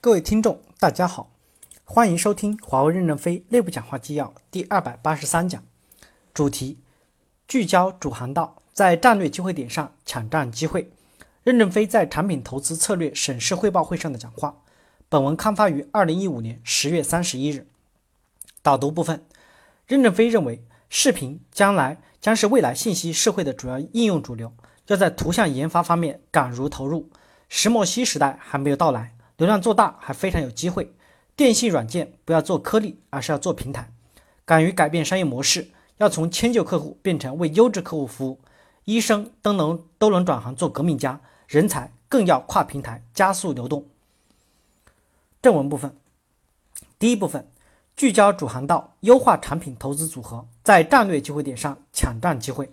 各位听众，大家好，欢迎收听华为任正非内部讲话纪要第二百八十三讲，主题：聚焦主航道，在战略机会点上抢占机会。任正非在产品投资策略审视汇报会上的讲话。本文刊发于二零一五年十月三十一日。导读部分：任正非认为，视频将来将是未来信息社会的主要应用主流，要在图像研发方面敢如投入。石墨烯时代还没有到来。流量做大还非常有机会，电信软件不要做颗粒，而是要做平台，敢于改变商业模式，要从迁就客户变成为优质客户服务。医生都能都能转行做革命家，人才更要跨平台加速流动。正文部分，第一部分聚焦主航道，优化产品投资组合，在战略机会点上抢占机会。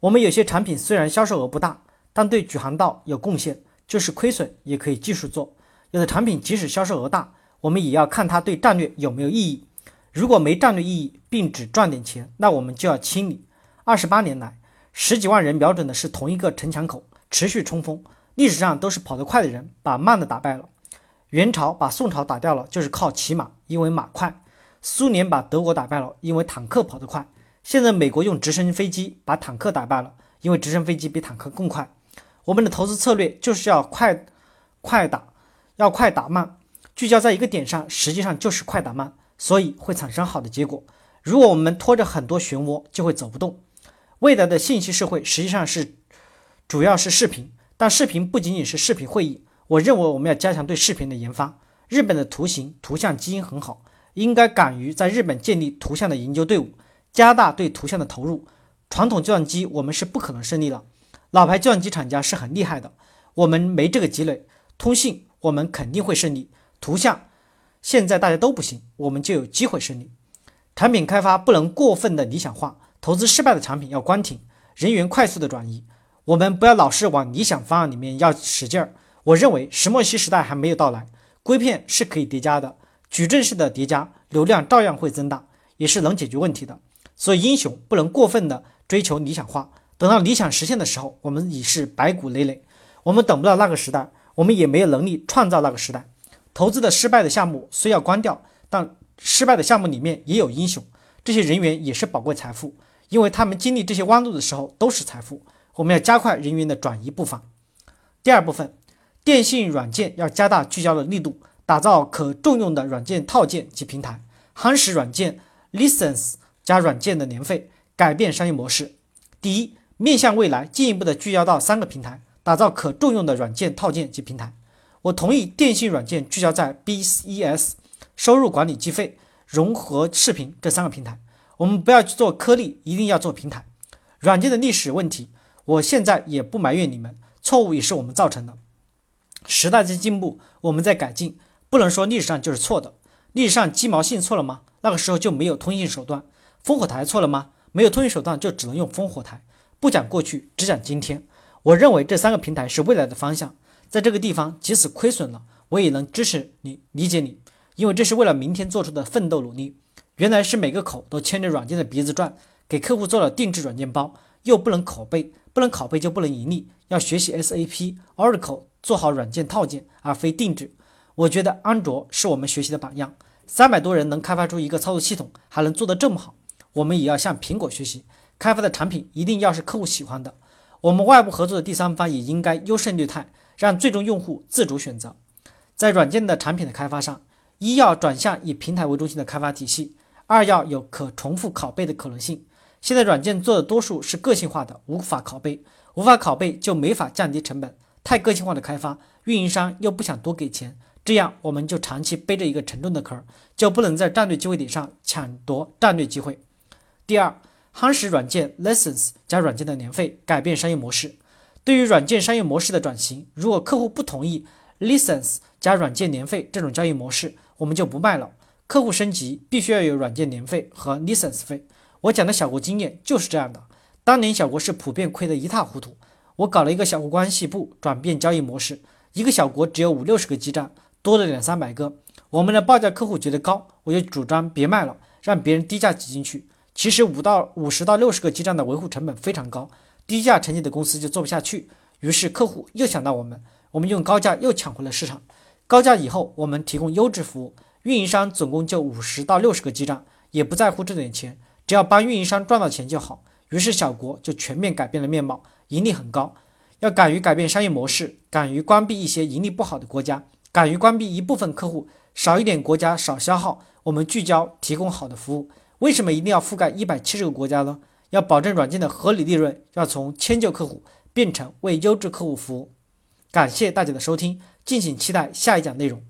我们有些产品虽然销售额不大，但对主航道有贡献，就是亏损也可以继续做。有的产品即使销售额大，我们也要看它对战略有没有意义。如果没战略意义，并只赚点钱，那我们就要清理。二十八年来，十几万人瞄准的是同一个城墙口，持续冲锋。历史上都是跑得快的人把慢的打败了。元朝把宋朝打掉了，就是靠骑马，因为马快。苏联把德国打败了，因为坦克跑得快。现在美国用直升飞机把坦克打败了，因为直升飞机比坦克更快。我们的投资策略就是要快，快打。要快打慢，聚焦在一个点上，实际上就是快打慢，所以会产生好的结果。如果我们拖着很多漩涡，就会走不动。未来的信息社会实际上是主要是视频，但视频不仅仅是视频会议。我认为我们要加强对视频的研发。日本的图形图像基因很好，应该敢于在日本建立图像的研究队伍，加大对图像的投入。传统计算机我们是不可能胜利了，老牌计算机厂家是很厉害的，我们没这个积累。通信。我们肯定会胜利。图像现在大家都不行，我们就有机会胜利。产品开发不能过分的理想化，投资失败的产品要关停，人员快速的转移。我们不要老是往理想方案里面要使劲儿。我认为石墨烯时代还没有到来，硅片是可以叠加的，矩阵式的叠加，流量照样会增大，也是能解决问题的。所以英雄不能过分的追求理想化，等到理想实现的时候，我们已是白骨累累。我们等不到那个时代。我们也没有能力创造那个时代，投资的失败的项目虽要关掉，但失败的项目里面也有英雄，这些人员也是宝贵财富，因为他们经历这些弯路的时候都是财富。我们要加快人员的转移步伐。第二部分，电信软件要加大聚焦的力度，打造可重用的软件套件及平台，夯实软件 license 加软件的年费，改变商业模式。第一，面向未来，进一步的聚焦到三个平台。打造可重用的软件套件及平台。我同意电信软件聚焦在 BES 收入管理计费、融合视频这三个平台。我们不要去做颗粒，一定要做平台。软件的历史问题，我现在也不埋怨你们，错误也是我们造成的。时代在进步，我们在改进，不能说历史上就是错的。历史上鸡毛信错了吗？那个时候就没有通信手段。烽火台错了吗？没有通信手段就只能用烽火台。不讲过去，只讲今天。我认为这三个平台是未来的方向，在这个地方即使亏损了，我也能支持你、理解你，因为这是为了明天做出的奋斗努力。原来是每个口都牵着软件的鼻子转，给客户做了定制软件包，又不能拷贝，不能拷贝就不能盈利，要学习 SAP、Oracle 做好软件套件，而非定制。我觉得安卓是我们学习的榜样，三百多人能开发出一个操作系统，还能做得这么好，我们也要向苹果学习，开发的产品一定要是客户喜欢的。我们外部合作的第三方也应该优胜劣汰，让最终用户自主选择。在软件的产品的开发上，一要转向以平台为中心的开发体系，二要有可重复拷贝的可能性。现在软件做的多数是个性化的，无法拷贝，无法拷贝就没法降低成本。太个性化的开发，运营商又不想多给钱，这样我们就长期背着一个沉重的壳，就不能在战略机会点上抢夺战略机会。第二。夯实软件 license 加软件的年费，改变商业模式。对于软件商业模式的转型，如果客户不同意 license 加软件年费这种交易模式，我们就不卖了。客户升级必须要有软件年费和 license 费。我讲的小国经验就是这样的。当年小国是普遍亏得一塌糊涂，我搞了一个小国关系部，转变交易模式。一个小国只有五六十个基站，多了两三百个。我们的报价客户觉得高，我就主张别卖了，让别人低价挤进去。其实五到五十到六十个基站的维护成本非常高，低价成绩的公司就做不下去。于是客户又想到我们，我们用高价又抢回了市场。高价以后，我们提供优质服务，运营商总共就五十到六十个基站，也不在乎这点钱，只要帮运营商赚到钱就好。于是小国就全面改变了面貌，盈利很高。要敢于改变商业模式，敢于关闭一些盈利不好的国家，敢于关闭一部分客户，少一点国家少消耗，我们聚焦提供好的服务。为什么一定要覆盖一百七十个国家呢？要保证软件的合理利润，要从迁就客户变成为优质客户服务。感谢大家的收听，敬请期待下一讲内容。